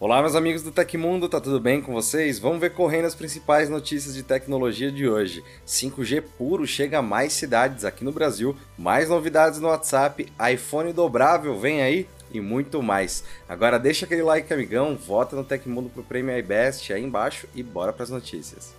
Olá, meus amigos do Tecmundo, tá tudo bem com vocês? Vamos ver correndo as principais notícias de tecnologia de hoje. 5G puro chega a mais cidades aqui no Brasil, mais novidades no WhatsApp, iPhone dobrável vem aí e muito mais. Agora deixa aquele like, amigão, vota no Tecmundo pro Prêmio iBest aí embaixo e bora para as notícias.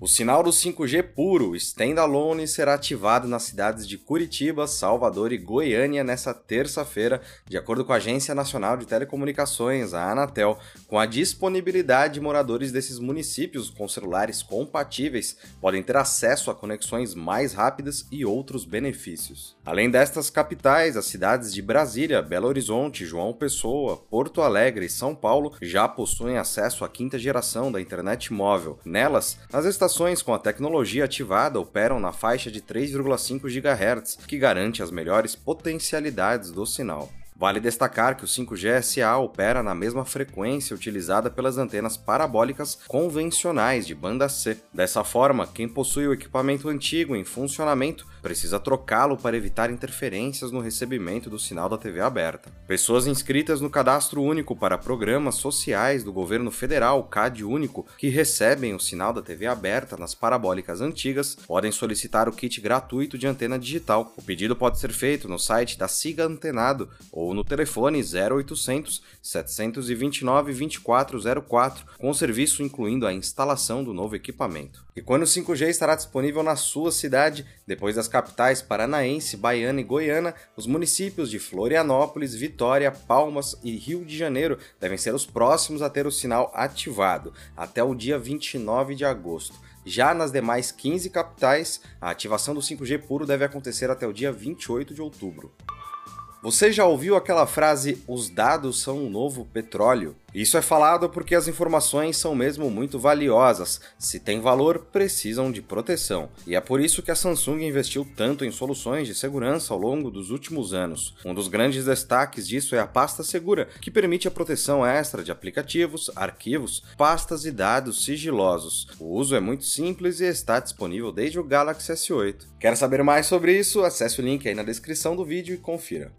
O sinal do 5G puro standalone será ativado nas cidades de Curitiba, Salvador e Goiânia nesta terça-feira, de acordo com a Agência Nacional de Telecomunicações, a Anatel, com a disponibilidade de moradores desses municípios com celulares compatíveis podem ter acesso a conexões mais rápidas e outros benefícios. Além destas capitais, as cidades de Brasília, Belo Horizonte, João Pessoa, Porto Alegre e São Paulo já possuem acesso à quinta geração da internet móvel. Nelas, as estações com a tecnologia ativada operam na faixa de 3,5 GHz, que garante as melhores potencialidades do sinal. Vale destacar que o 5G SA opera na mesma frequência utilizada pelas antenas parabólicas convencionais de banda C. Dessa forma, quem possui o equipamento antigo em funcionamento precisa trocá-lo para evitar interferências no recebimento do sinal da TV aberta. Pessoas inscritas no Cadastro Único para Programas Sociais do Governo Federal, CAD Único, que recebem o sinal da TV aberta nas parabólicas antigas, podem solicitar o kit gratuito de antena digital. O pedido pode ser feito no site da Siga Antenado ou no telefone 0800 729 2404, com o serviço incluindo a instalação do novo equipamento. E quando o 5G estará disponível na sua cidade, depois das capitais paranaense, baiana e goiana, os municípios de Florianópolis, Vitória, Palmas e Rio de Janeiro devem ser os próximos a ter o sinal ativado, até o dia 29 de agosto. Já nas demais 15 capitais, a ativação do 5G puro deve acontecer até o dia 28 de outubro. Você já ouviu aquela frase: os dados são o novo petróleo? Isso é falado porque as informações são mesmo muito valiosas. Se tem valor, precisam de proteção. E é por isso que a Samsung investiu tanto em soluções de segurança ao longo dos últimos anos. Um dos grandes destaques disso é a pasta segura, que permite a proteção extra de aplicativos, arquivos, pastas e dados sigilosos. O uso é muito simples e está disponível desde o Galaxy S8. Quer saber mais sobre isso? Acesse o link aí na descrição do vídeo e confira.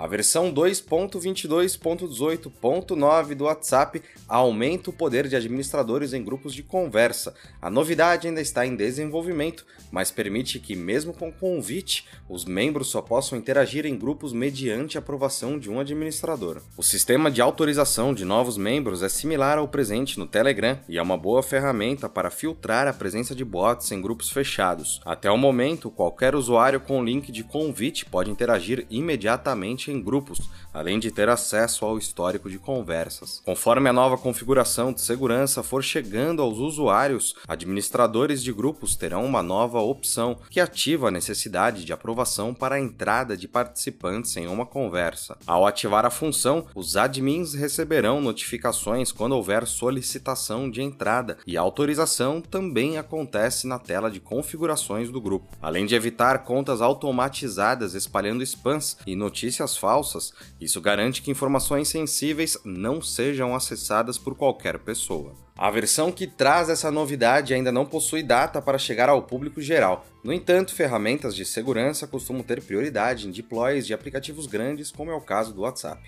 A versão 2.22.18.9 do WhatsApp aumenta o poder de administradores em grupos de conversa. A novidade ainda está em desenvolvimento, mas permite que, mesmo com convite, os membros só possam interagir em grupos mediante aprovação de um administrador. O sistema de autorização de novos membros é similar ao presente no Telegram e é uma boa ferramenta para filtrar a presença de bots em grupos fechados. Até o momento, qualquer usuário com link de convite pode interagir imediatamente em grupos, além de ter acesso ao histórico de conversas. Conforme a nova configuração de segurança for chegando aos usuários, administradores de grupos terão uma nova opção que ativa a necessidade de aprovação para a entrada de participantes em uma conversa. Ao ativar a função, os admins receberão notificações quando houver solicitação de entrada e a autorização também acontece na tela de configurações do grupo. Além de evitar contas automatizadas espalhando spams e notícias falsas, isso garante que informações sensíveis não sejam acessadas por qualquer pessoa. A versão que traz essa novidade ainda não possui data para chegar ao público geral. No entanto, ferramentas de segurança costumam ter prioridade em deploys de aplicativos grandes, como é o caso do WhatsApp.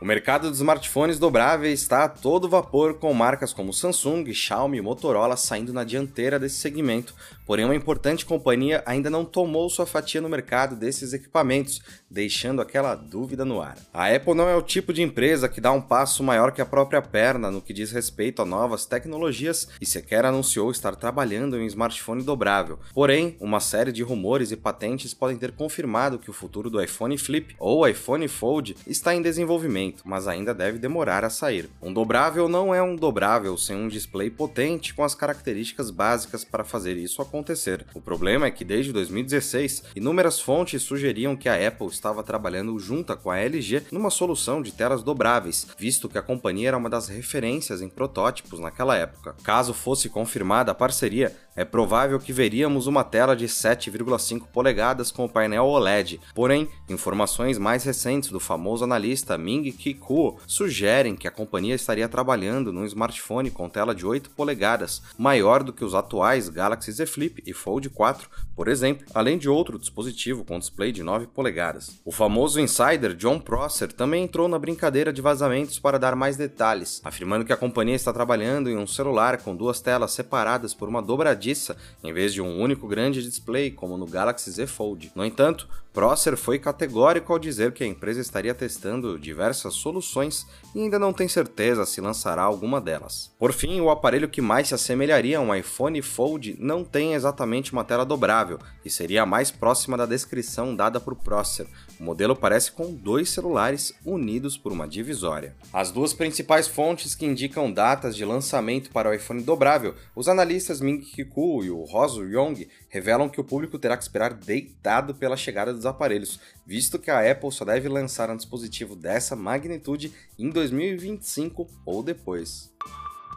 O mercado de smartphones dobráveis está a todo vapor, com marcas como Samsung, Xiaomi e Motorola saindo na dianteira desse segmento, porém uma importante companhia ainda não tomou sua fatia no mercado desses equipamentos, deixando aquela dúvida no ar. A Apple não é o tipo de empresa que dá um passo maior que a própria perna no que diz respeito a novas tecnologias e sequer anunciou estar trabalhando em um smartphone dobrável. Porém, uma série de rumores e patentes podem ter confirmado que o futuro do iPhone Flip ou iPhone Fold está em desenvolvimento mas ainda deve demorar a sair. Um dobrável não é um dobrável sem um display potente com as características básicas para fazer isso acontecer. O problema é que desde 2016, inúmeras fontes sugeriam que a Apple estava trabalhando junto com a LG numa solução de telas dobráveis, visto que a companhia era uma das referências em protótipos naquela época. Caso fosse confirmada a parceria, é provável que veríamos uma tela de 7,5 polegadas com o painel OLED. Porém, informações mais recentes do famoso analista Ming Kikuo sugerem que a companhia estaria trabalhando num smartphone com tela de 8 polegadas, maior do que os atuais Galaxy Z Flip Flip e Fold 4, por exemplo, além de outro dispositivo com display de 9 polegadas. O famoso insider John Prosser também entrou na brincadeira de vazamentos para dar mais detalhes, afirmando que a companhia está trabalhando em um celular com duas telas separadas por uma dobradiça em vez de um único grande display como no Galaxy Z Fold. No entanto, Prosser foi categórico ao dizer que a empresa estaria testando diversas soluções e ainda não tem certeza se lançará alguma delas. Por fim, o aparelho que mais se assemelharia a um iPhone Fold não tem exatamente uma tela dobrável e seria a mais próxima da descrição dada por Prosser. O modelo parece com dois celulares unidos por uma divisória. As duas principais fontes que indicam datas de lançamento para o iPhone dobrável, os analistas Ming Kiku e o Rosu Yong, revelam que o público terá que esperar deitado pela chegada dos aparelhos, visto que a Apple só deve lançar um dispositivo dessa magnitude em 2025 ou depois.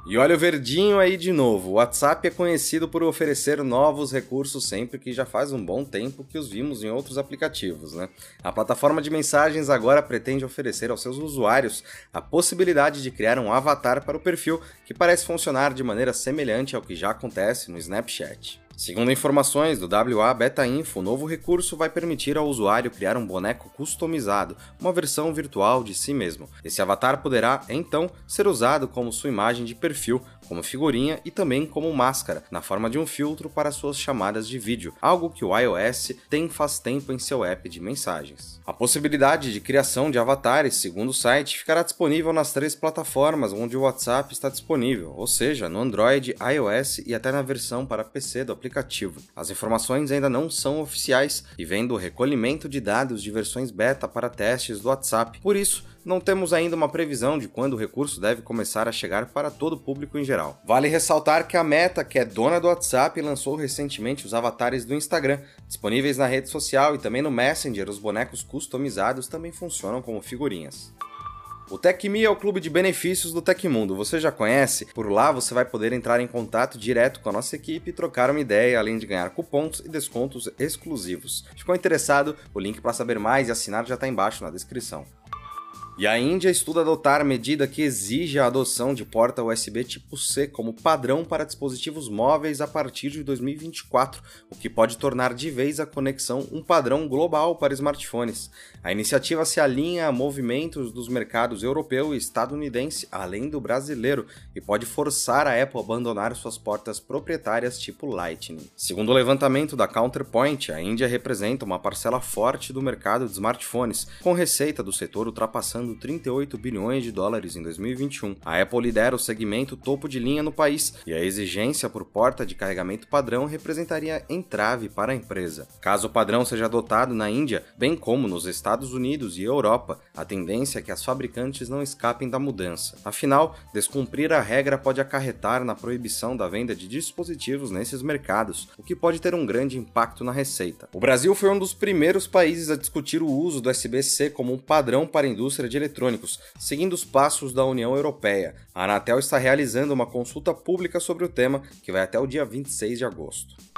E olha o verdinho aí de novo. O WhatsApp é conhecido por oferecer novos recursos sempre que já faz um bom tempo que os vimos em outros aplicativos, né? A plataforma de mensagens agora pretende oferecer aos seus usuários a possibilidade de criar um avatar para o perfil que parece funcionar de maneira semelhante ao que já acontece no Snapchat. Segundo informações do WA Beta Info, o novo recurso vai permitir ao usuário criar um boneco customizado, uma versão virtual de si mesmo. Esse avatar poderá, então, ser usado como sua imagem de perfil, como figurinha e também como máscara, na forma de um filtro para suas chamadas de vídeo, algo que o iOS tem faz tempo em seu app de mensagens. A possibilidade de criação de avatares, segundo o site, ficará disponível nas três plataformas onde o WhatsApp está disponível, ou seja, no Android, iOS e até na versão para PC do aplicativo. As informações ainda não são oficiais e vêm do recolhimento de dados de versões beta para testes do WhatsApp. Por isso, não temos ainda uma previsão de quando o recurso deve começar a chegar para todo o público em geral. Vale ressaltar que a Meta, que é dona do WhatsApp, lançou recentemente os avatares do Instagram, disponíveis na rede social e também no Messenger. Os bonecos customizados também funcionam como figurinhas. O TecMe é o clube de benefícios do Tecmundo. Você já conhece? Por lá você vai poder entrar em contato direto com a nossa equipe e trocar uma ideia, além de ganhar cupons e descontos exclusivos. Ficou interessado? O link para saber mais e assinar já está embaixo na descrição. E a Índia estuda adotar medida que exige a adoção de porta USB tipo C como padrão para dispositivos móveis a partir de 2024, o que pode tornar de vez a conexão um padrão global para smartphones. A iniciativa se alinha a movimentos dos mercados europeu e estadunidense, além do brasileiro, e pode forçar a Apple a abandonar suas portas proprietárias tipo Lightning. Segundo o levantamento da Counterpoint, a Índia representa uma parcela forte do mercado de smartphones, com receita do setor ultrapassando faturando 38 bilhões de dólares em 2021. A Apple lidera o segmento topo de linha no país e a exigência por porta de carregamento padrão representaria entrave para a empresa. Caso o padrão seja adotado na Índia, bem como nos Estados Unidos e Europa, a tendência é que as fabricantes não escapem da mudança. Afinal, descumprir a regra pode acarretar na proibição da venda de dispositivos nesses mercados, o que pode ter um grande impacto na receita. O Brasil foi um dos primeiros países a discutir o uso do USB-C como um padrão para a indústria de eletrônicos, seguindo os passos da União Europeia. A Anatel está realizando uma consulta pública sobre o tema que vai até o dia 26 de agosto.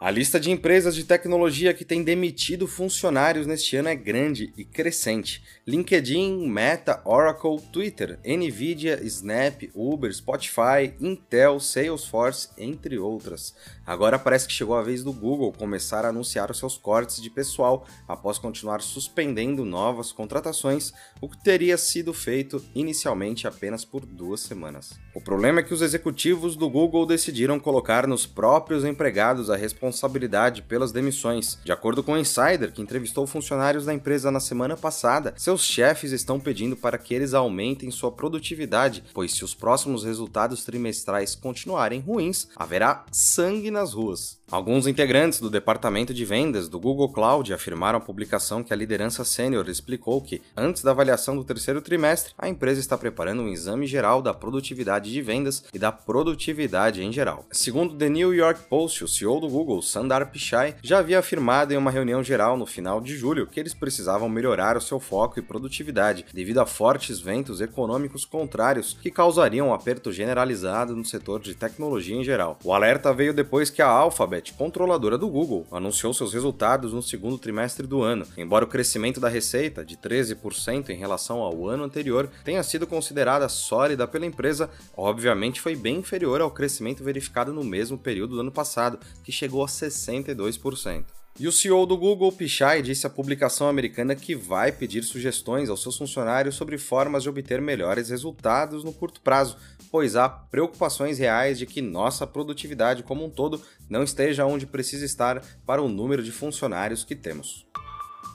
A lista de empresas de tecnologia que tem demitido funcionários neste ano é grande e crescente. LinkedIn, Meta, Oracle, Twitter, Nvidia, Snap, Uber, Spotify, Intel, Salesforce, entre outras. Agora parece que chegou a vez do Google começar a anunciar os seus cortes de pessoal após continuar suspendendo novas contratações, o que teria sido feito inicialmente apenas por duas semanas. O problema é que os executivos do Google decidiram colocar nos próprios empregados a responsabilidade pelas demissões. De acordo com o Insider, que entrevistou funcionários da empresa na semana passada, seus chefes estão pedindo para que eles aumentem sua produtividade, pois se os próximos resultados trimestrais continuarem ruins, haverá sangue nas ruas. Alguns integrantes do departamento de vendas do Google Cloud afirmaram à publicação que a liderança sênior explicou que, antes da avaliação do terceiro trimestre, a empresa está preparando um exame geral da produtividade de vendas e da produtividade em geral. Segundo The New York Post, o CEO do Google, Sundar Pichai, já havia afirmado em uma reunião geral no final de julho que eles precisavam melhorar o seu foco e produtividade devido a fortes ventos econômicos contrários que causariam um aperto generalizado no setor de tecnologia em geral. O alerta veio depois que a Alphabet, controladora do Google, anunciou seus resultados no segundo trimestre do ano. Embora o crescimento da receita, de 13% em relação ao ano anterior, tenha sido considerada sólida pela empresa, obviamente foi bem inferior ao crescimento verificado no mesmo período do ano passado, que chegou a 62%. E o CEO do Google, Pichai, disse à publicação americana que vai pedir sugestões aos seus funcionários sobre formas de obter melhores resultados no curto prazo, pois há preocupações reais de que nossa produtividade como um todo não esteja onde precisa estar para o número de funcionários que temos.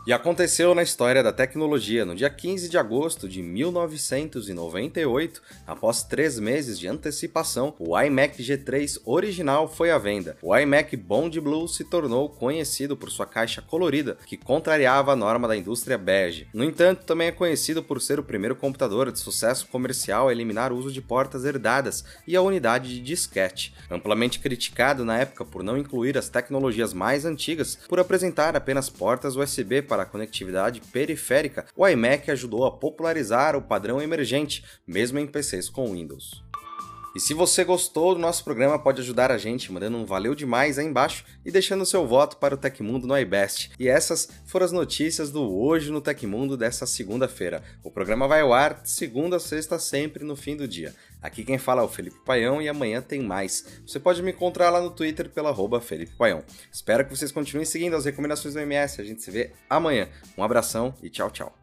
E aconteceu na história da tecnologia no dia 15 de agosto de 1998, após três meses de antecipação, o iMac G3 original foi à venda. O iMac Bond Blue se tornou conhecido por sua caixa colorida, que contrariava a norma da indústria bege. No entanto, também é conhecido por ser o primeiro computador de sucesso comercial a eliminar o uso de portas herdadas e a unidade de disquete. Amplamente criticado na época por não incluir as tecnologias mais antigas, por apresentar apenas portas USB para a conectividade periférica, o iMac ajudou a popularizar o padrão emergente, mesmo em PCs com Windows. E se você gostou do nosso programa, pode ajudar a gente mandando um valeu demais aí embaixo e deixando seu voto para o Tecmundo no iBest. E essas foram as notícias do Hoje no Tecmundo dessa segunda-feira. O programa vai ao ar segunda a sexta, sempre no fim do dia. Aqui quem fala é o Felipe Paião e amanhã tem mais. Você pode me encontrar lá no Twitter pela arroba Felipe Paião. Espero que vocês continuem seguindo as recomendações do MS. A gente se vê amanhã. Um abração e tchau, tchau.